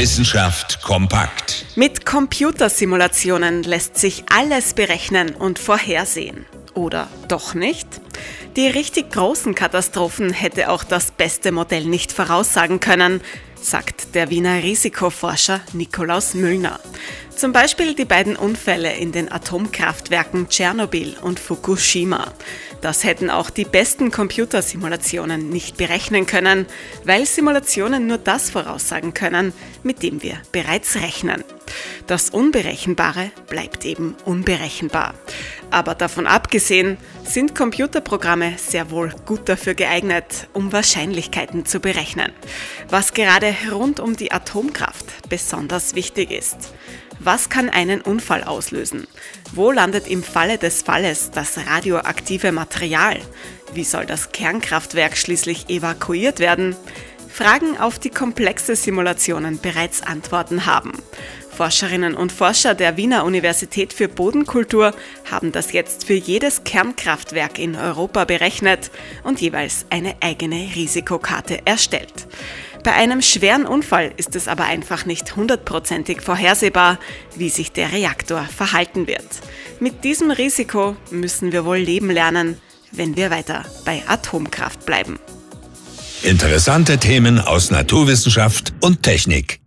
Wissenschaft kompakt. Mit Computersimulationen lässt sich alles berechnen und vorhersehen. Oder doch nicht? Die richtig großen Katastrophen hätte auch das beste Modell nicht voraussagen können, sagt der Wiener Risikoforscher Nikolaus Müllner. Zum Beispiel die beiden Unfälle in den Atomkraftwerken Tschernobyl und Fukushima. Das hätten auch die besten Computersimulationen nicht berechnen können, weil Simulationen nur das voraussagen können, mit dem wir bereits rechnen. Das Unberechenbare bleibt eben unberechenbar. Aber davon abgesehen sind Computerprogramme sehr wohl gut dafür geeignet, um Wahrscheinlichkeiten zu berechnen. Was gerade rund um die Atomkraft besonders wichtig ist. Was kann einen Unfall auslösen? Wo landet im Falle des Falles das radioaktive Material? Wie soll das Kernkraftwerk schließlich evakuiert werden? Fragen, auf die komplexe Simulationen bereits Antworten haben. Forscherinnen und Forscher der Wiener Universität für Bodenkultur haben das jetzt für jedes Kernkraftwerk in Europa berechnet und jeweils eine eigene Risikokarte erstellt. Bei einem schweren Unfall ist es aber einfach nicht hundertprozentig vorhersehbar, wie sich der Reaktor verhalten wird. Mit diesem Risiko müssen wir wohl leben lernen, wenn wir weiter bei Atomkraft bleiben. Interessante Themen aus Naturwissenschaft und Technik.